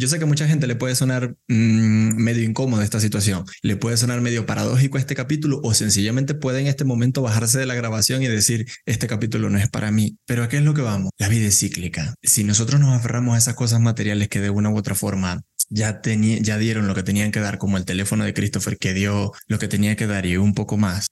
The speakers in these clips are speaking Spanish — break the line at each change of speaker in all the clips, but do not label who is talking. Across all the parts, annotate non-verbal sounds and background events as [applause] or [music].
Yo sé que a mucha gente le puede sonar mmm, medio incómodo esta situación, le puede sonar medio paradójico este capítulo o sencillamente puede en este momento bajarse de la grabación y decir, este capítulo no es para mí. Pero ¿a qué es lo que vamos? La vida es cíclica. Si nosotros nos aferramos a esas cosas materiales que de una u otra forma ya, ya dieron lo que tenían que dar, como el teléfono de Christopher que dio lo que tenía que dar y un poco más.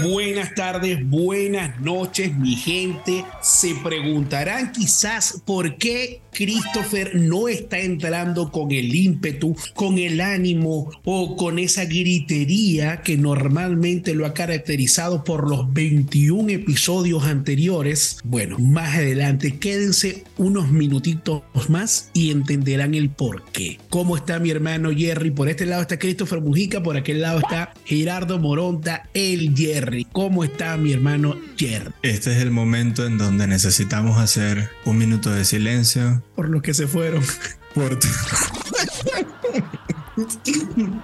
Buenas tardes, buenas noches, mi gente. Se preguntarán quizás por qué Christopher no está entrando con el ímpetu, con el ánimo o con esa gritería que normalmente lo ha caracterizado por los 21 episodios anteriores. Bueno, más adelante quédense unos minutitos más y entenderán el por qué. ¿Cómo está mi hermano Jerry? Por este lado está Christopher Mujica, por aquel lado está Gerardo Moronta, el Jerry. ¿Cómo está mi hermano Jerry?
Este es el momento en donde necesitamos hacer un minuto de silencio
por los que se fueron.
Por, [laughs]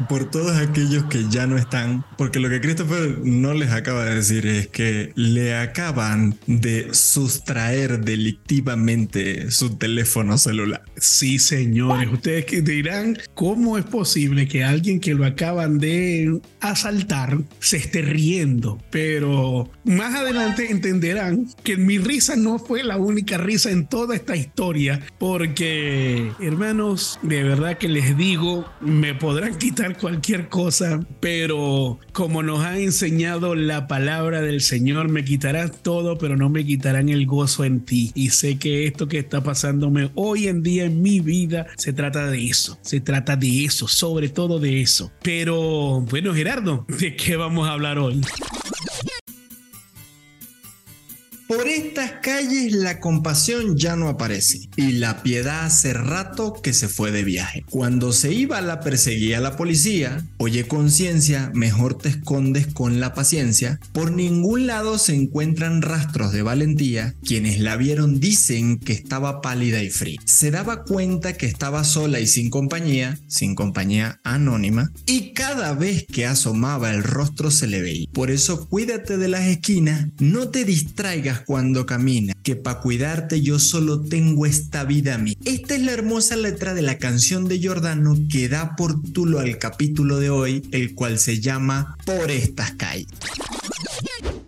por todos aquellos que ya no están, porque lo que Christopher no les acaba de decir es que le acaban de sustraer delictivamente su teléfono celular.
Sí, señores, ustedes que dirán, ¿cómo es posible que alguien que lo acaban de asaltar se esté riendo? Pero más adelante entenderán que mi risa no fue la única risa en toda esta historia, porque, hermanos, de verdad que les digo, me podrán quitar cualquier cosa, pero como nos ha enseñado la palabra del Señor, me quitarán todo, pero no me quitarán el gozo en ti. Y sé que esto que está pasándome hoy en día en mi vida se trata de eso, se trata de eso, sobre todo de eso. Pero bueno, Gerardo, ¿de qué vamos a hablar hoy?
Por estas calles la compasión ya no aparece y la piedad hace rato que se fue de viaje. Cuando se iba la perseguía la policía, oye conciencia, mejor te escondes con la paciencia. Por ningún lado se encuentran rastros de valentía. Quienes la vieron dicen que estaba pálida y fría. Se daba cuenta que estaba sola y sin compañía, sin compañía anónima, y cada vez que asomaba el rostro se le veía. Por eso cuídate de las esquinas, no te distraigas cuando camina, que para cuidarte yo solo tengo esta vida a mí. Esta es la hermosa letra de la canción de Giordano que da por tulo al capítulo de hoy, el cual se llama Por estas calles.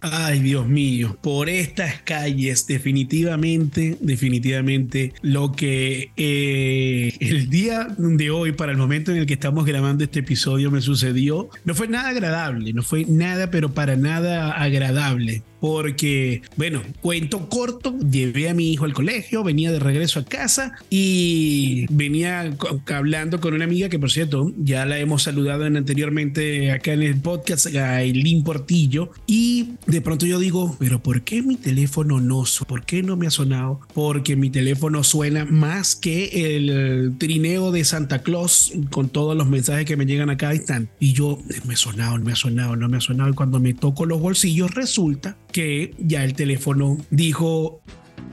Ay, Dios mío, por estas calles, definitivamente, definitivamente, lo que eh, el día de hoy, para el momento en el que estamos grabando este episodio, me sucedió, no fue nada agradable, no fue nada, pero para nada agradable porque, bueno, cuento corto, llevé a mi hijo al colegio, venía de regreso a casa y venía hablando con una amiga que, por cierto, ya la hemos saludado anteriormente acá en el podcast, a Portillo, y de pronto yo digo, pero ¿por qué mi teléfono no suena? ¿Por qué no me ha sonado? Porque mi teléfono suena más que el trineo de Santa Claus con todos los mensajes que me llegan acá están. Y yo, me ha sonado, no me ha sonado, no me ha sonado. Y cuando me toco los bolsillos, resulta que ya el teléfono dijo...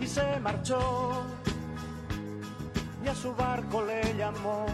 Y se marchó y a su barco le llamó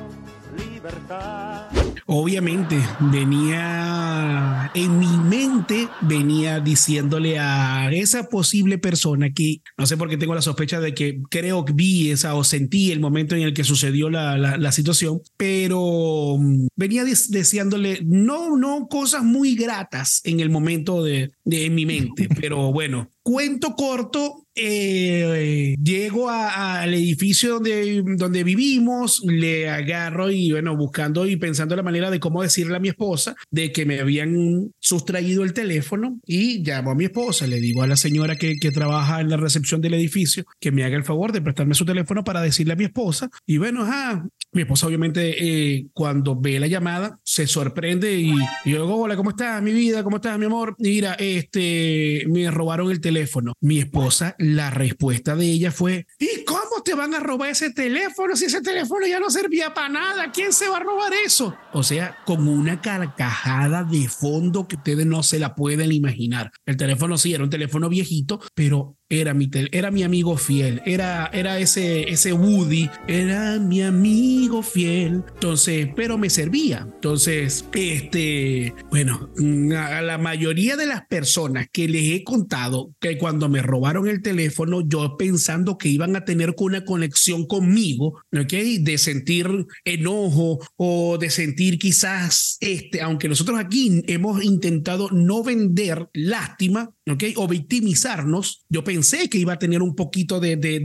libertad. Obviamente venía en mi mente, venía diciéndole a esa posible persona que no sé por qué tengo la sospecha de que creo que vi esa o sentí el momento en el que sucedió la, la, situación, pero mm, venía deseándole no, no cosas muy gratas en el momento de, de en mi mente, [laughs] pero bueno, cuento corto, eh, llego al edificio donde, donde vivimos, le agarro y bueno, buscando y pensando la manera de cómo decirle a mi esposa de que me habían sustraído el teléfono y llamo a mi esposa, le digo a la señora que, que trabaja en la recepción del edificio que me haga el favor de prestarme su teléfono para decirle a mi esposa y bueno, ajá, mi esposa obviamente eh, cuando ve la llamada se sorprende y, yo digo, hola, ¿cómo estás? Mi vida, ¿cómo estás, mi amor? Mira, este, me robaron el teléfono. Mi esposa la respuesta de ella fue, ¿y cómo te van a robar ese teléfono si ese teléfono ya no servía para nada? ¿Quién se va a robar eso? O sea, con una carcajada de fondo que ustedes no se la pueden imaginar. El teléfono sí era un teléfono viejito, pero era mi, era mi amigo fiel, era, era ese, ese Woody, era mi amigo fiel. Entonces, pero me servía. Entonces, este, bueno, a la mayoría de las personas que les he contado que cuando me robaron el teléfono, yo pensando que iban a tener una conexión conmigo, ¿ok? De sentir enojo o de sentir quizás, este, aunque nosotros aquí hemos intentado no vender lástima, ¿ok? O victimizarnos, yo pensé que iba a tener un poquito de, de,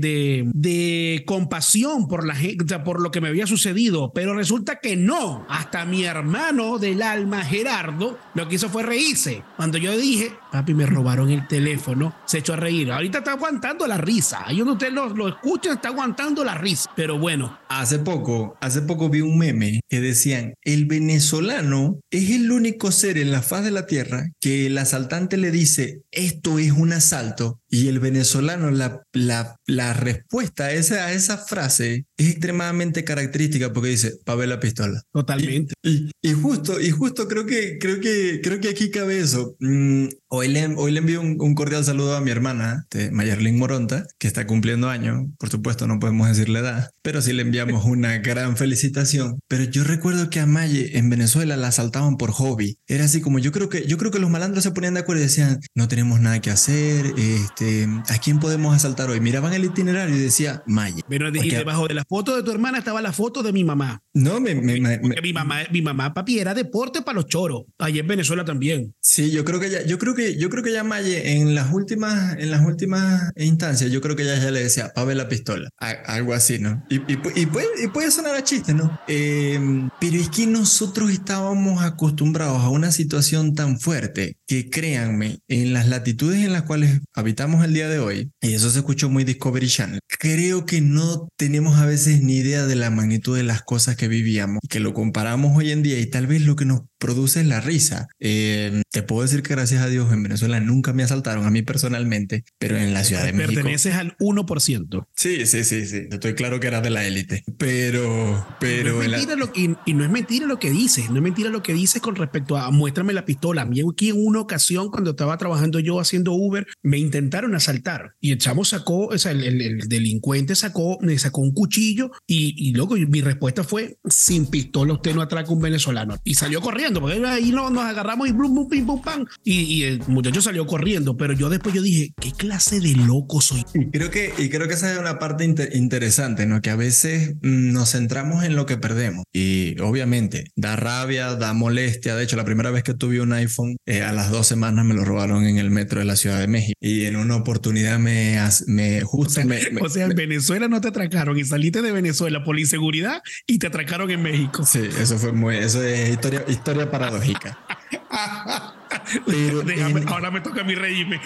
de, compasión por la gente, por lo que me había sucedido, pero resulta que no. Hasta mi hermano del alma, Gerardo, lo que hizo fue reírse. Cuando yo dije, papi, me robaron el teléfono, se echó a reír. Ahorita está aguantando la risa. Ahí donde usted lo, lo escucha, está aguantando la risa. Pero bueno.
Hace poco, hace poco vi un meme que decían, el venezolano es el único ser en la faz de la tierra que el asaltante le dice, esto es un asalto. Y el venezolano, la, la, la respuesta a esa, a esa frase es extremadamente característica porque dice, pa' ver la pistola.
Totalmente.
Y, y, justo, y justo creo que, creo que, creo que aquí cabe eso. Mm, hoy, le, hoy le envío un, cordial saludo a mi hermana, este, Mayerlin Moronta, que está cumpliendo año. Por supuesto, no podemos decirle edad, pero sí le enviamos [laughs] una gran felicitación. Pero yo recuerdo que a Maye en Venezuela la asaltaban por hobby. Era así como yo creo que, yo creo que los malandros se ponían de acuerdo y decían, no tenemos nada que hacer, este, ¿a quién podemos asaltar hoy? Miraban el itinerario y decía Maya.
Pero y debajo de la foto de tu hermana estaba la foto de mi mamá.
No, me, me,
mi mamá, mi mamá, papi, era deporte para los choros. Allí en Venezuela también.
Sí, yo creo que ya, yo creo que, yo creo que ya Maye en las últimas, en las últimas instancias, yo creo que ya, ya le decía, pa' ver la pistola. algo así, ¿no? Y, y, y, puede, puede, sonar a chiste, ¿no? Em, pero es que nosotros estábamos acostumbrados a una situación tan fuerte que créanme, en las latitudes en las cuales habitamos el día de hoy, y eso se escuchó muy Discovery Channel, creo que no tenemos a veces ni idea de la magnitud de las cosas que vivíamos, que lo comparamos hoy en día y tal vez lo que nos produce la risa. Eh, te puedo decir que gracias a Dios en Venezuela nunca me asaltaron a mí personalmente, pero en la Ciudad de
México.
Perteneces
al 1%.
Sí, sí, sí, sí. Estoy claro que era de la élite, pero... pero
no es mentira lo, y, y, no es mentira lo que dices, no es mentira lo que dices con respecto a muéstrame la pistola. A mí aquí en una ocasión cuando estaba trabajando yo haciendo Uber, me intentaron asaltar y el chamo sacó, o sea, el, el, delincuente sacó, me sacó un cuchillo y, y luego mi respuesta fue, sin pistola usted no atraca un venezolano. Y salió corriendo porque ahí no, nos agarramos y blum, blum, pim, pum, pam. Y, el muchacho salió corriendo, pero yo después yo dije, ¿qué clase de loco soy?
Y creo que, y creo que esa es una parte interesante, ¿no? Que a veces mm, nos centramos en lo que perdemos. Y obviamente da rabia, da molestia. De hecho, la primera vez que tuve un iPhone, eh, a las dos semanas me lo robaron en el metro de la Ciudad de México. Y en una oportunidad me, me justo
o sea,
me, [laughs]
o sea, en Venezuela no te atracaron y saliste de Venezuela por inseguridad y te atracaron en México.
Sí, eso fue muy, eso es historia, historia paradójica. [laughs]
Pero ahora me toca mi reírme.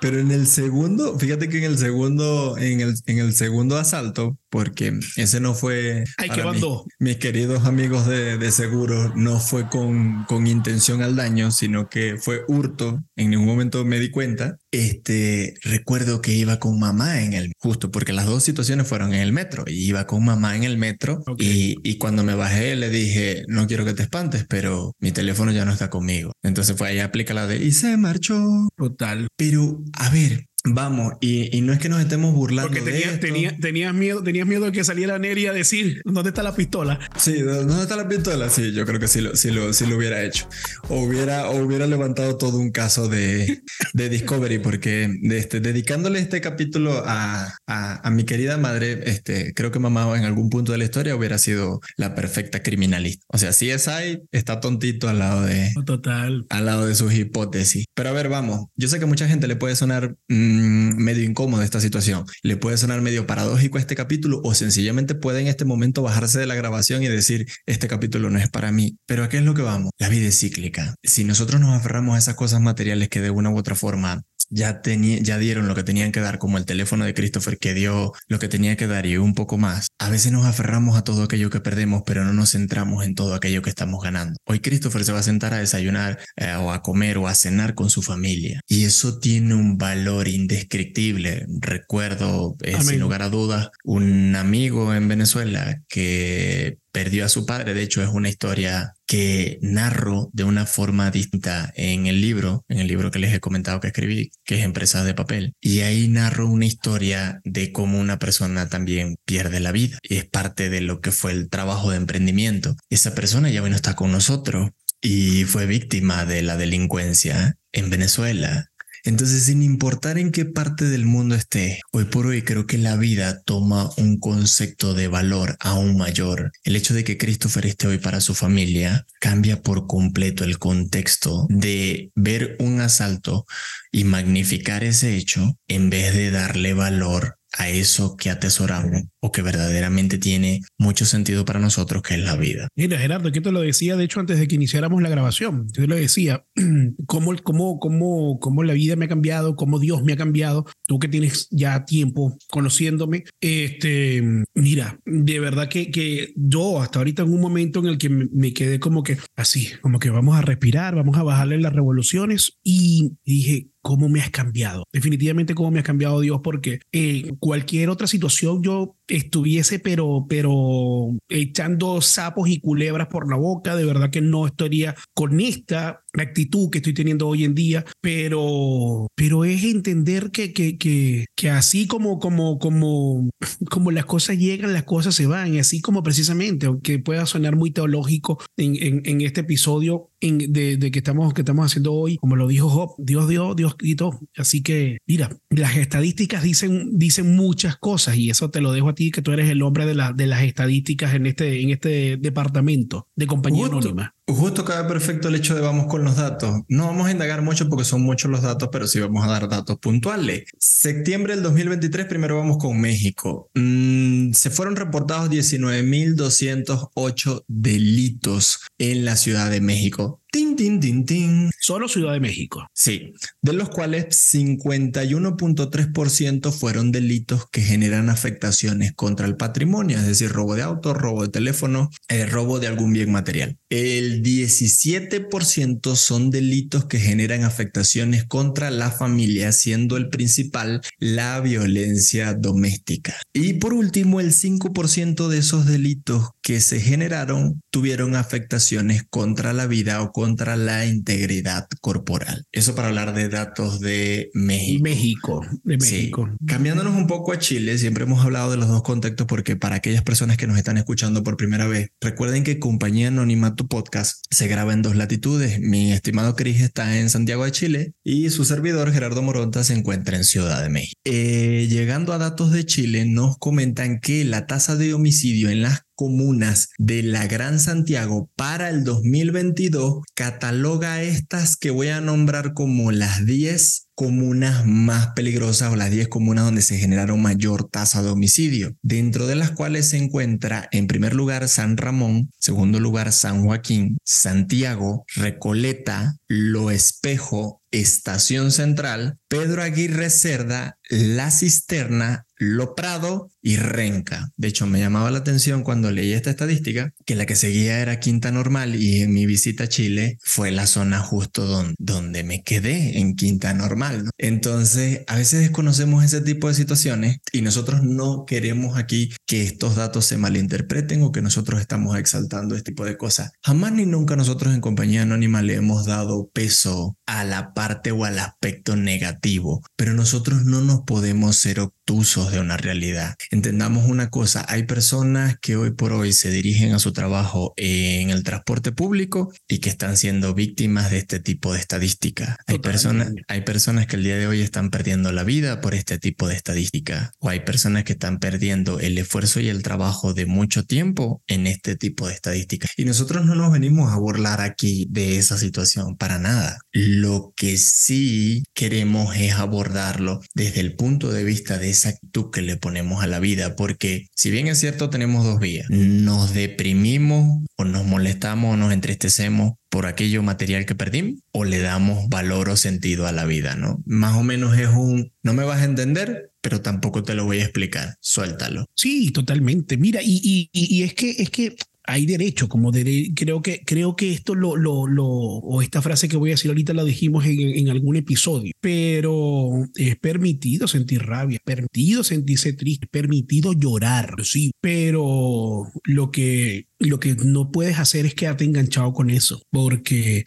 Pero en el segundo, fíjate que en el segundo, en el, en el segundo asalto, porque ese no fue.
Ay, ¿qué mandó?
Mis, queridos amigos de, de seguro, no fue con, con intención al daño, sino que fue hurto. En ningún momento me di cuenta. Este, recuerdo que iba con mamá en el, justo porque las dos situaciones fueron en el metro. Y iba con mamá en el metro. Y, y cuando me bajé le dije, no quiero que te espantes, pero mi teléfono ya no está conmigo. Entonces fue ahí aplica la de y se marchó.
Total.
Pero, a ver, Vamos, y, y, no es que nos estemos burlando.
Porque tenías,
de
tenías, miedo, tenías miedo de que saliera Neri a decir dónde está la pistola.
Sí, ¿dónde está la pistola? Sí, yo creo que sí lo, sí lo, sí lo hubiera hecho. O hubiera, o hubiera levantado todo un caso de, de Discovery, porque de este, dedicándole este capítulo a, a, a, mi querida madre, este, creo que mamá en algún punto de la historia hubiera sido la perfecta criminalista. O sea, si es ahí, está tontito al lado de.
Total.
Al lado de sus hipótesis. Pero a ver, vamos. Yo sé que mucha gente le puede sonar. Mm, medio incómoda esta situación. Le puede sonar medio paradójico este capítulo o sencillamente puede en este momento bajarse de la grabación y decir, este capítulo no es para mí. Pero ¿a qué es lo que vamos? La vida es cíclica. Si nosotros nos aferramos a esas cosas materiales que de una u otra forma ya, ya dieron lo que tenían que dar, como el teléfono de Christopher que dio lo que tenía que dar y un poco más, A veces nos aferramos a todo aquello que perdemos, pero no nos centramos en todo aquello que estamos ganando. Hoy Christopher se va a sentar a desayunar eh, o a comer o a cenar con su familia y eso tiene un valor indescriptible. Recuerdo, eh, sin lugar a dudas, un amigo en Venezuela que perdió a su padre. De hecho, es una historia que narro de una forma distinta en el libro, en el libro que les he comentado que escribí, que es Empresas de Papel. Y ahí narro una historia de cómo una persona también pierde la vida. Y es parte de lo que fue el trabajo de emprendimiento. Esa persona ya no está con nosotros y fue víctima de la delincuencia en Venezuela entonces, sin importar en qué parte del mundo esté, hoy por hoy creo que la vida toma un concepto de valor aún mayor. El hecho de que Christopher esté hoy para su familia cambia por completo el contexto de ver un asalto y magnificar ese hecho en vez de darle valor a eso que atesoramos o que verdaderamente tiene mucho sentido para nosotros, que es la vida.
Mira, Gerardo, que te lo decía, de hecho, antes de que iniciáramos la grabación, yo te lo decía, [clears throat] cómo, cómo, cómo, cómo la vida me ha cambiado, cómo Dios me ha cambiado, tú que tienes ya tiempo conociéndome, este, mira, de verdad que, que yo hasta ahorita en un momento en el que me, quedé como que así, como que vamos a respirar, vamos a bajarle las revoluciones y dije, cómo me has cambiado. Definitivamente cómo me has cambiado Dios, porque en eh, cualquier otra situación yo estuviese, pero, pero echando sapos y culebras por la boca, de verdad que no estaría con esta actitud que estoy teniendo hoy en día, pero, pero es entender que, que, que, que así como, como, como, como las cosas llegan, las cosas se van, y así como precisamente, aunque pueda sonar muy teológico en, en, en este episodio en, de, de, que, estamos, que estamos haciendo hoy, como lo dijo Job, Dios dio, Dios quitó. Así que, mira, las estadísticas dicen, dicen muchas cosas y eso te lo dejo a ti, que tú eres el hombre de, la, de las estadísticas en este, en este departamento de compañía anónima.
Justo cabe perfecto el hecho de vamos con los datos. No vamos a indagar mucho porque son muchos los datos, pero sí vamos a dar datos puntuales. Septiembre del 2023, primero vamos con México. Mm, se fueron reportados 19.208 delitos en la Ciudad de México. Tin, tin, tin, tin.
Solo Ciudad de México.
Sí, de los cuales 51.3% fueron delitos que generan afectaciones contra el patrimonio, es decir, robo de auto, robo de teléfono, eh, robo de algún bien material. El 17% son delitos que generan afectaciones contra la familia, siendo el principal la violencia doméstica. Y por último, el 5% de esos delitos que se generaron tuvieron afectaciones contra la vida o contra la integridad corporal. Eso para hablar de datos de México.
México, de México.
Cambiándonos un poco a Chile, siempre hemos hablado de los dos contextos porque para aquellas personas que nos están escuchando por primera vez, recuerden que Compañía Anonimato Podcast se graba en dos latitudes. Mi estimado Cris está en Santiago de Chile y su servidor Gerardo Moronta se encuentra en Ciudad de México. Eh, llegando a datos de Chile, nos comentan que la tasa de homicidio en las comunas de la Gran Santiago para el 2022 cataloga estas que voy a nombrar como las 10 comunas más peligrosas o las 10 comunas donde se generaron mayor tasa de homicidio, dentro de las cuales se encuentra en primer lugar San Ramón, segundo lugar San Joaquín, Santiago, Recoleta, Lo Espejo, Estación Central, Pedro Aguirre Cerda, La Cisterna, lo Prado y Renca. De hecho, me llamaba la atención cuando leí esta estadística que la que seguía era Quinta Normal y en mi visita a Chile fue la zona justo donde, donde me quedé, en Quinta Normal. Entonces, a veces desconocemos ese tipo de situaciones y nosotros no queremos aquí que estos datos se malinterpreten o que nosotros estamos exaltando este tipo de cosas. Jamás ni nunca nosotros en Compañía Anónima le hemos dado peso a la parte o al aspecto negativo, pero nosotros no nos podemos ser obtusos de una realidad. Entendamos una cosa, hay personas que hoy por hoy se dirigen a su trabajo en el transporte público y que están siendo víctimas de este tipo de estadística. Hay personas, hay personas que el día de hoy están perdiendo la vida por este tipo de estadística o hay personas que están perdiendo el esfuerzo y el trabajo de mucho tiempo en este tipo de estadística. Y nosotros no nos venimos a burlar aquí de esa situación para nada. Lo que sí queremos es abordarlo desde el punto de vista de esa actitud que le ponemos a la vida, porque si bien es cierto tenemos dos vías, nos deprimimos o nos molestamos o nos entristecemos por aquello material que perdimos o le damos valor o sentido a la vida, ¿no? Más o menos es un, no me vas a entender, pero tampoco te lo voy a explicar, suéltalo.
Sí, totalmente. Mira, y, es que es que hay derecho, como creo que creo que esto lo, lo, lo, o esta frase que voy a decir ahorita la dijimos en, en, algún episodio, pero es permitido sentir rabia, es permitido sentirse triste, es permitido llorar, sí, pero lo que lo que no puedes hacer es quedarte enganchado con eso, porque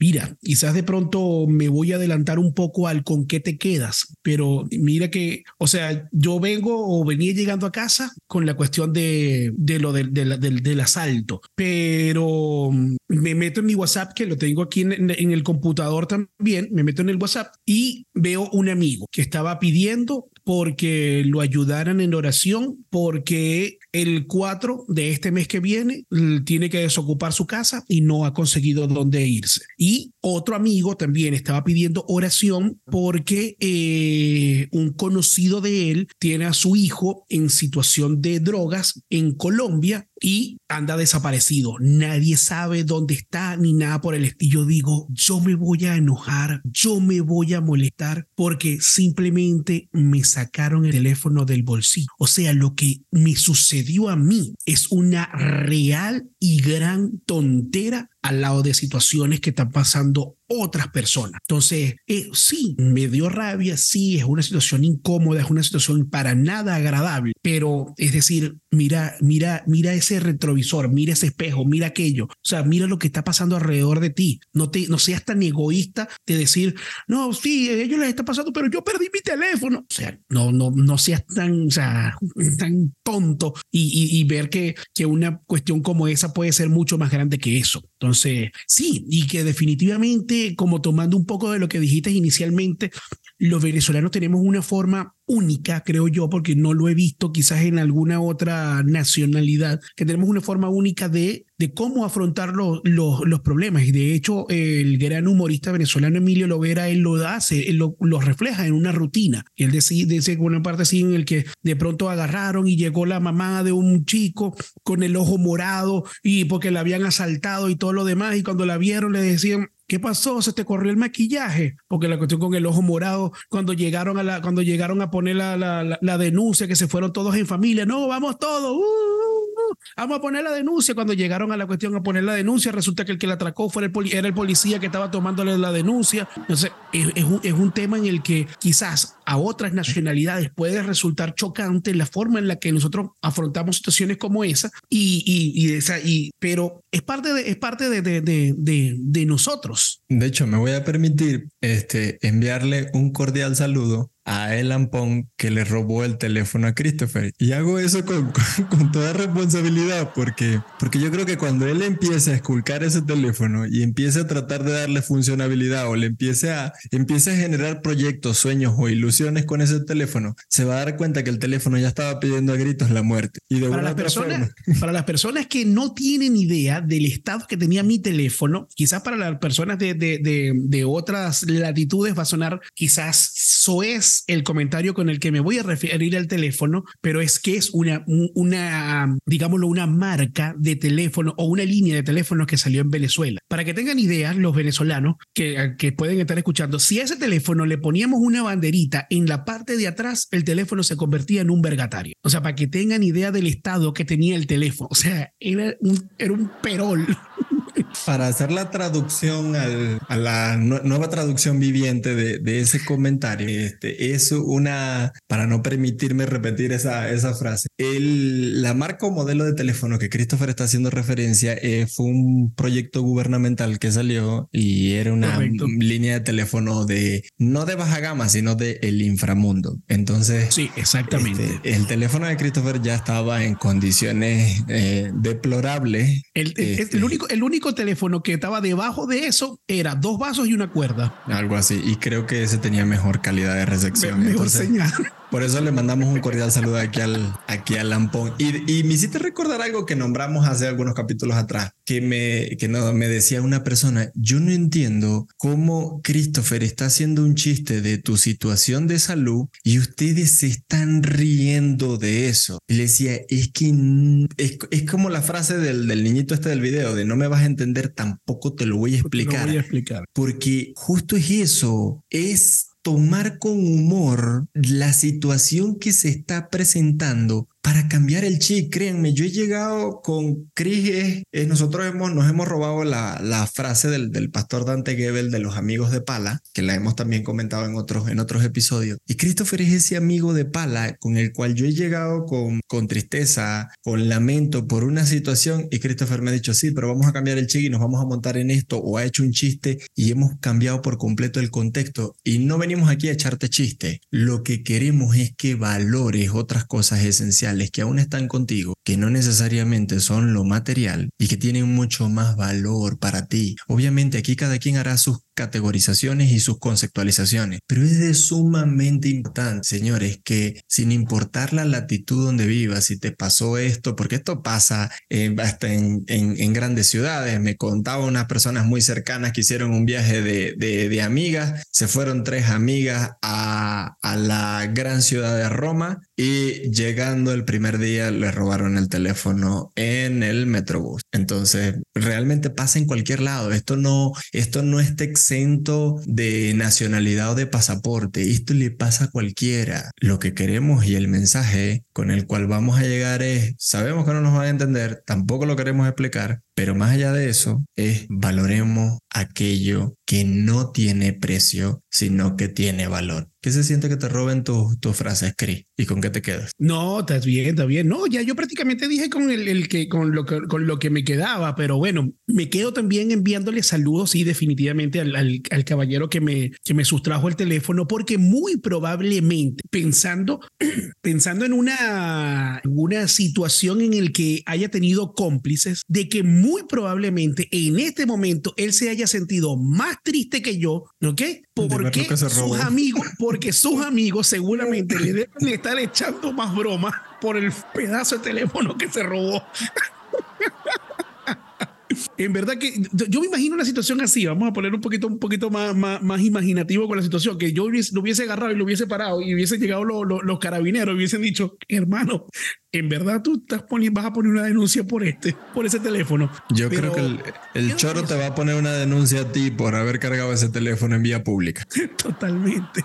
mira, quizás de pronto me voy a adelantar un poco al con qué te quedas, pero mira que, o sea, yo vengo o venía llegando a casa con la cuestión de, de lo del, del, asalto, pero me meto en mi WhatsApp, que lo tengo aquí en el computador también, me meto en el WhatsApp y veo un amigo que estaba pidiendo porque lo ayudaran en oración, porque el 4 de este mes que viene tiene que desocupar su casa y no ha conseguido dónde irse. Y otro amigo también estaba pidiendo oración porque eh, un conocido de él tiene a su hijo en situación de drogas en Colombia y anda desaparecido. Nadie sabe dónde está ni nada por el estilo. Digo, yo me voy a enojar, yo me voy a molestar porque simplemente me sacaron el teléfono del bolsillo. O sea, lo que me sucedió a mí es una real y gran tontera al lado de situaciones que están pasando otras personas. Entonces, eh, sí, me dio rabia, sí, es una situación incómoda, es una situación para nada agradable, pero es decir, mira, mira, mira ese retrovisor, mira ese espejo, mira aquello, o sea, mira lo que está pasando alrededor de ti. No, te, no seas tan egoísta de decir, no, sí, a ellos les está pasando, pero yo perdí mi teléfono. O sea, no, no, no seas tan, o sea, tan tonto y, y, ver que, que una cuestión como esa puede ser mucho más grande que eso. Entonces, sí, y que definitivamente, como tomando un poco de lo que dijiste inicialmente, los venezolanos tenemos una forma única, creo yo, porque no lo he visto quizás en alguna otra nacionalidad, que tenemos una forma única de, de cómo afrontar los, los, problemas. Y de hecho, el gran humorista venezolano Emilio Lovera, él lo hace, él lo, refleja en una rutina. Y él decide, dice una parte así en el que de pronto agarraron y llegó la mamá de un chico con el ojo morado y porque la habían asaltado y todo lo demás, y cuando la vieron le decían, ¿Qué pasó? ¿Se te corrió el maquillaje? Porque la cuestión con el ojo morado, cuando llegaron a, la, cuando llegaron a poner la, la, la, denuncia, que se fueron todos en familia, no, vamos todos, uh, vamos a poner la denuncia. Cuando llegaron a la cuestión a poner la denuncia, resulta que el que la atracó fue el era el policía que estaba tomándole la denuncia. Entonces, es, es, un, es un tema en el que quizás a otras nacionalidades puede resultar chocante la forma en la que nosotros afrontamos situaciones como esa, y, y, y, esa, y pero es parte, de, es parte de, de, de, de nosotros.
De hecho, me voy a permitir este, enviarle un cordial saludo a Elan Pong que le robó el teléfono a Christopher. Y hago eso con, [laughs] con, toda responsabilidad porque, porque yo creo que cuando él empiece a esculcar ese teléfono y empiece a tratar de darle funcionalidad o le empiece a, empiece a generar proyectos, sueños o ilusiones con ese teléfono, se va a dar cuenta que el teléfono ya estaba pidiendo a gritos la muerte. Y de
para, las personas, [laughs] para las personas que no tienen idea del estado que tenía mi teléfono, quizás para las personas de, de, de, de otras latitudes va a sonar quizás soez el comentario con el que me voy a referir al teléfono, pero es que es una, una, digámoslo, una marca de teléfono o una línea de teléfono que salió en Venezuela. Para que tengan idea, los venezolanos que, que pueden estar escuchando, si a ese teléfono le poníamos una banderita en la parte de atrás, el teléfono se convertía en un vergatario. O sea, para que tengan idea del estado que tenía el teléfono. O sea, era un, era un perol.
Para hacer la traducción a la nueva traducción viviente de, ese comentario, este, es una, para no permitirme repetir esa, esa frase, el, la marca o modelo de teléfono que Christopher está haciendo referencia eh, fue un proyecto gubernamental que salió y era una línea de teléfono de, no de baja gama, sino de el inframundo. Entonces,
sí, exactamente.
Este, el teléfono de Christopher ya estaba en condiciones eh, deplorables.
El, este, único, el único teléfono que estaba debajo de eso era dos vasos y una cuerda.
Algo así. Y creo que ese tenía mejor calidad de recepción.
mejor señal.
Por eso le mandamos un cordial saludo aquí al, aquí al Lampón. Y, y me hiciste recordar algo que nombramos hace algunos capítulos atrás, que me, que no, me decía una persona, yo no entiendo cómo Christopher está haciendo un chiste de tu situación de salud y ustedes se están riendo de eso. Y le decía, es que es, es como la frase del, del niñito este del video, de no me vas a entender, tampoco te lo voy a explicar.
Lo voy a explicar.
Porque justo es eso, es tomar con humor la situación que se está presentando para cambiar el chip. Créanme, yo he llegado con Cris, eh, nosotros hemos, nos hemos robado la, frase del, pastor Dante Gebel de los amigos de Pala, que la hemos también comentado en otros, episodios. Y Christopher es ese amigo de Pala con el cual yo he llegado con, con tristeza, con lamento por una situación y Christopher me ha dicho, sí, pero vamos a cambiar el chip y nos vamos a montar en esto o ha hecho un chiste y hemos cambiado por completo el contexto y no venimos aquí a echarte chiste. Lo que queremos es que valores otras cosas esenciales que aún están contigo, que no necesariamente son lo material y que tienen mucho más valor para ti. Obviamente aquí cada quien hará sus categorizaciones y sus conceptualizaciones, pero es de sumamente importante, señores, que sin importar la latitud donde vivas, si te pasó esto, porque esto pasa eh, hasta en, en, grandes ciudades, me contaba unas personas muy cercanas que hicieron un viaje de, de, de amigas, se fueron tres amigas a, a la gran ciudad de Roma y llegando el primer día le robaron el teléfono en el Metrobús. Entonces, realmente pasa en cualquier lado. Esto no, esto no está exento de nacionalidad o de pasaporte. Esto le pasa a cualquiera. Lo que queremos y el mensaje con el cual vamos a llegar es, sabemos que no nos van a entender, tampoco lo queremos explicar, pero más allá de eso, es valoremos aquello que no tiene precio, sino que tiene valor. ¿Qué se siente que te roben tus tu frases, Cris? ¿Y con qué te quedas?
No, está bien, está bien. No, ya yo prácticamente dije con, el, el que, con, lo que, con lo que me quedaba, pero bueno, me quedo también enviándole saludos y definitivamente al, al, al, caballero que me, que me sustrajo el teléfono, porque muy probablemente pensando, [clears throat] pensando en una, una situación en el que haya tenido cómplices, de que muy probablemente en este momento él se haya sentido más triste que yo, ¿ok? Porque sus amigos, porque sus amigos seguramente le deben estar echando más bromas por el pedazo de teléfono que se robó. [laughs] en verdad que yo me imagino una situación así, vamos a poner un poquito, un poquito más, más, más imaginativo con la situación, que yo hubiese, lo hubiese agarrado y lo hubiese parado y hubiesen llegado los, los carabineros y hubiesen dicho, hermano, en verdad tú estás vas a poner una denuncia por este, por ese teléfono.
Yo Pero, creo que el, el choro te va a poner una denuncia a ti por haber cargado ese teléfono en vía pública. [laughs]
Totalmente.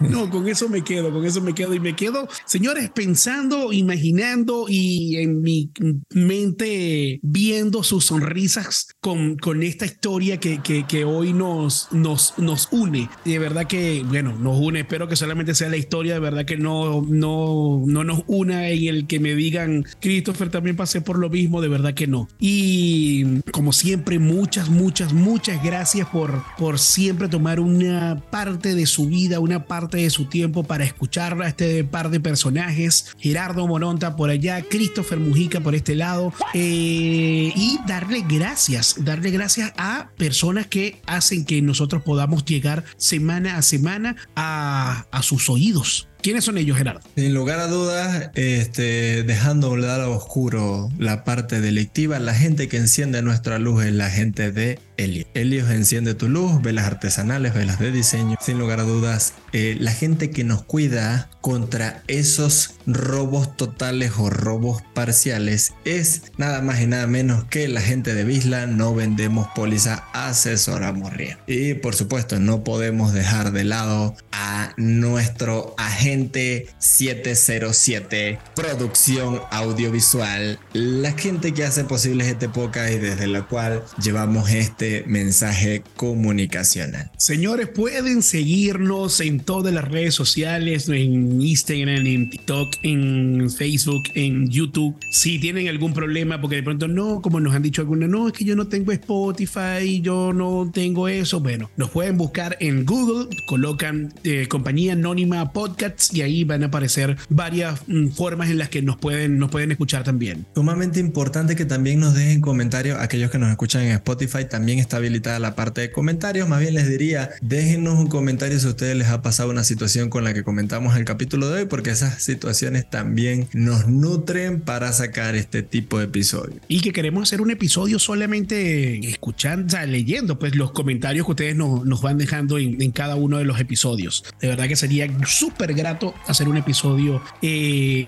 No, con eso me quedo, con eso me quedo y me quedo, señores, pensando, imaginando y en mi mente viendo sus sonrisas con, con esta historia que, que, que hoy nos, nos, nos une. Y de verdad que, bueno, nos une, espero que solamente sea la historia, de verdad que no, no, no nos una en el que me digan, Christopher, también pasé por lo mismo, de verdad que no. Y como siempre, muchas, muchas, muchas gracias por, por siempre tomar una parte de su vida, una parte de su tiempo para escuchar a este par de personajes. Gerardo Moronta por allá, Christopher Mujica por este lado. Eh, y darle gracias, darle gracias a personas que hacen que nosotros podamos llegar semana a semana a, a sus oídos. ¿Quiénes son ellos, Gerardo?
Sin lugar a dudas, este, dejando a oscuro la parte delictiva, la gente que enciende nuestra luz es la gente de Helios. Helios enciende tu luz, velas artesanales, velas de diseño. Sin lugar a dudas, eh, la gente que nos cuida contra esos robos totales o robos parciales es nada más y nada menos que la gente de Visla. No vendemos póliza, asesoramos riesgo. Y por supuesto, no podemos dejar de lado a nuestro agente 707 Producción Audiovisual, la gente que hace posible este podcast y desde la cual llevamos este mensaje comunicacional.
Señores, pueden seguirnos en todas las redes sociales, en Instagram, en TikTok, en Facebook, en YouTube. Si tienen algún problema, porque de pronto no, como nos han dicho algunos, no, es que yo no tengo Spotify, yo no tengo eso. Bueno, nos pueden buscar en Google, colocan eh, eh, Compañía Anónima Podcasts y ahí van a aparecer varias mm, formas en las que nos pueden, nos pueden escuchar también.
Sumamente importante que también nos dejen comentarios. Aquellos que nos escuchan en Spotify también está habilitada la parte de comentarios. Más bien les diría, déjenos un comentario si a ustedes les ha pasado una situación con la que comentamos el capítulo de hoy, porque esas situaciones también nos nutren para sacar este tipo de episodios.
Y que queremos hacer un episodio solamente escuchando, o sea, leyendo pues los comentarios que ustedes nos, van dejando en, en, cada uno de los episodios. De verdad que sería súper grato hacer un episodio eh,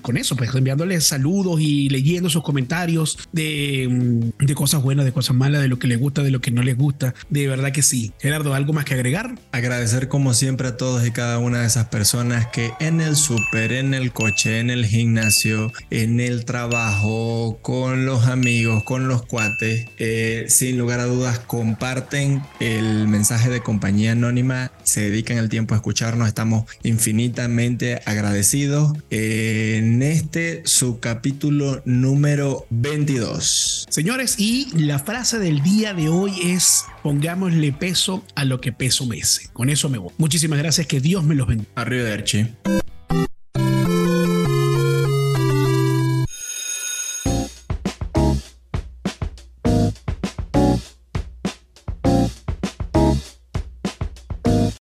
con eso, pues enviándoles saludos y leyendo sus comentarios de, mm, de cosas buenas, de cosas malas, de lo que les gusta, de lo que no les gusta. De verdad que sí. Gerardo, ¿algo más que agregar?
Agradecer como siempre a todos y cada una de esas personas que en el súper, en el coche, en el gimnasio, en el trabajo, con los amigos, con los cuates, eh, sin lugar a dudas comparten el mensaje de compañía anónima, se dedican el tiempo a escucharnos, estamos infinitamente agradecidos en este su capítulo número 22.
Señores, y la frase del día de hoy es pongámosle peso a lo que peso mece. Con eso me voy. Muchísimas gracias, que Dios me los bendiga.
Arrivederci.